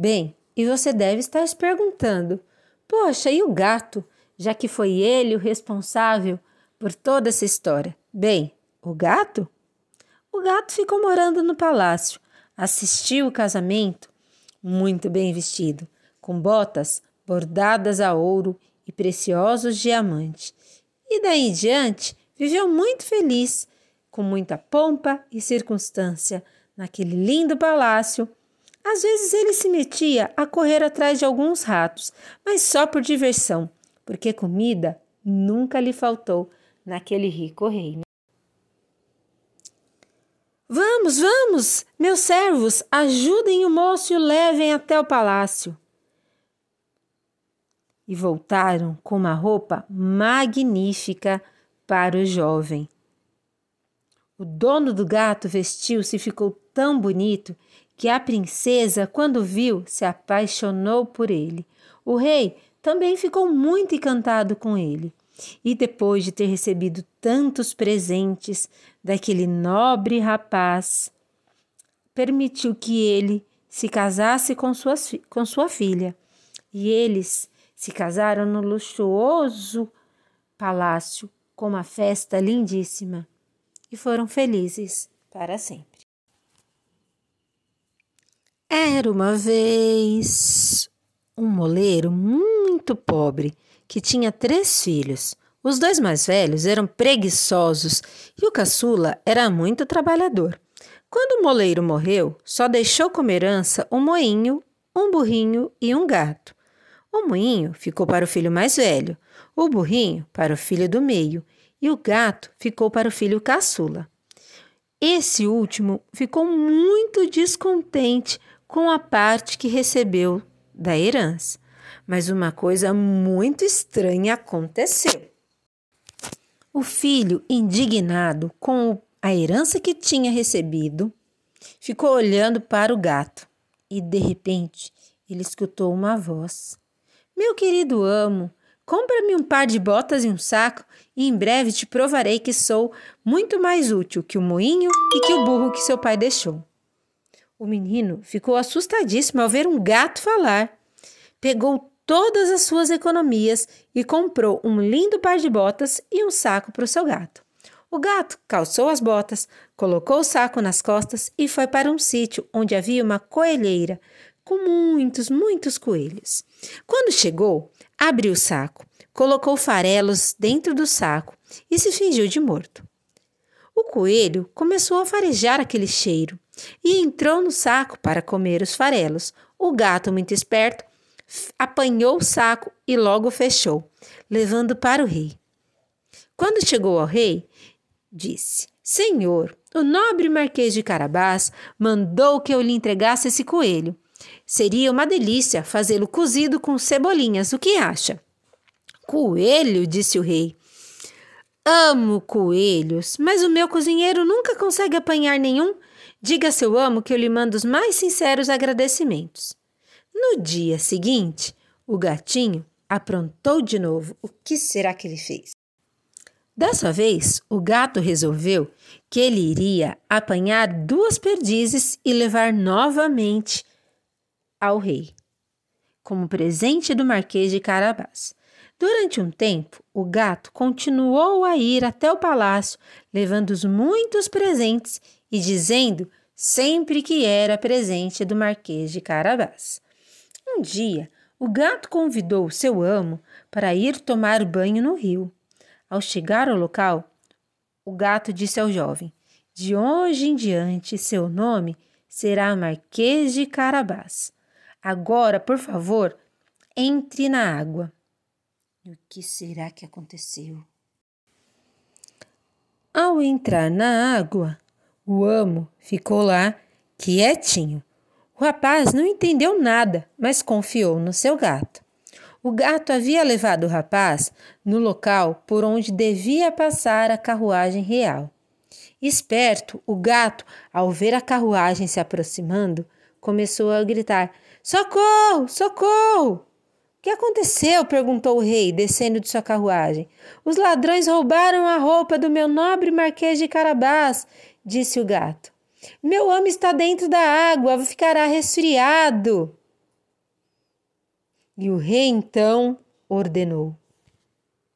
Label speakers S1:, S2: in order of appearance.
S1: Bem, e você deve estar se perguntando: poxa, e o gato? Já que foi ele o responsável por toda essa história. Bem, o gato? O gato ficou morando no palácio, assistiu o casamento, muito bem vestido, com botas bordadas a ouro e preciosos diamantes. E daí em diante viveu muito feliz, com muita pompa e circunstância, naquele lindo palácio. Às vezes ele se metia a correr atrás de alguns ratos, mas só por diversão, porque comida nunca lhe faltou naquele rico reino. Vamos, vamos, meus servos, ajudem o moço e o levem até o palácio. E voltaram com uma roupa magnífica para o jovem. O dono do gato vestiu-se e ficou tão bonito que a princesa, quando viu, se apaixonou por ele. O rei também ficou muito encantado com ele. E depois de ter recebido tantos presentes daquele nobre rapaz, permitiu que ele se casasse com, com sua filha. E eles se casaram no luxuoso palácio com uma festa lindíssima e foram felizes para sempre. Era uma vez um moleiro muito pobre que tinha três filhos. Os dois mais velhos eram preguiçosos e o caçula era muito trabalhador. Quando o moleiro morreu, só deixou como herança um moinho, um burrinho e um gato. O moinho ficou para o filho mais velho, o burrinho para o filho do meio e o gato ficou para o filho caçula. Esse último ficou muito descontente com a parte que recebeu da herança. Mas uma coisa muito estranha aconteceu. O filho, indignado com a herança que tinha recebido, ficou olhando para o gato e, de repente, ele escutou uma voz: Meu querido amo, compra-me um par de botas e um saco, e em breve te provarei que sou muito mais útil que o moinho e que o burro que seu pai deixou. O menino ficou assustadíssimo ao ver um gato falar. Pegou todas as suas economias e comprou um lindo par de botas e um saco para o seu gato. O gato calçou as botas, colocou o saco nas costas e foi para um sítio onde havia uma coelheira com muitos, muitos coelhos. Quando chegou, abriu o saco, colocou farelos dentro do saco e se fingiu de morto. O coelho começou a farejar aquele cheiro e entrou no saco para comer os farelos. O gato, muito esperto, apanhou o saco e logo fechou, levando para o rei. Quando chegou ao rei, disse: Senhor, o nobre Marquês de Carabás mandou que eu lhe entregasse esse coelho. Seria uma delícia fazê-lo cozido com cebolinhas. O que acha? Coelho, disse o rei. Amo coelhos, mas o meu cozinheiro nunca consegue apanhar nenhum. Diga a seu amo que eu lhe mando os mais sinceros agradecimentos. No dia seguinte, o gatinho aprontou de novo. O que será que ele fez? Dessa vez, o gato resolveu que ele iria apanhar duas perdizes e levar novamente ao rei, como presente do Marquês de Carabás. Durante um tempo, o gato continuou a ir até o palácio, levando muitos presentes e dizendo sempre que era presente do Marquês de Carabás. Um dia, o gato convidou seu amo para ir tomar banho no rio. Ao chegar ao local, o gato disse ao jovem: De hoje em diante, seu nome será Marquês de Carabás. Agora, por favor, entre na água. E o que será que aconteceu? Ao entrar na água, o amo ficou lá quietinho, o rapaz não entendeu nada, mas confiou no seu gato. O gato havia levado o rapaz no local por onde devia passar a carruagem real. Esperto, o gato, ao ver a carruagem se aproximando, começou a gritar: Socorro! Socorro! O que aconteceu? perguntou o rei, descendo de sua carruagem. Os ladrões roubaram a roupa do meu nobre Marquês de Carabás, disse o gato. Meu homem está dentro da água, ficará resfriado. E o rei então ordenou: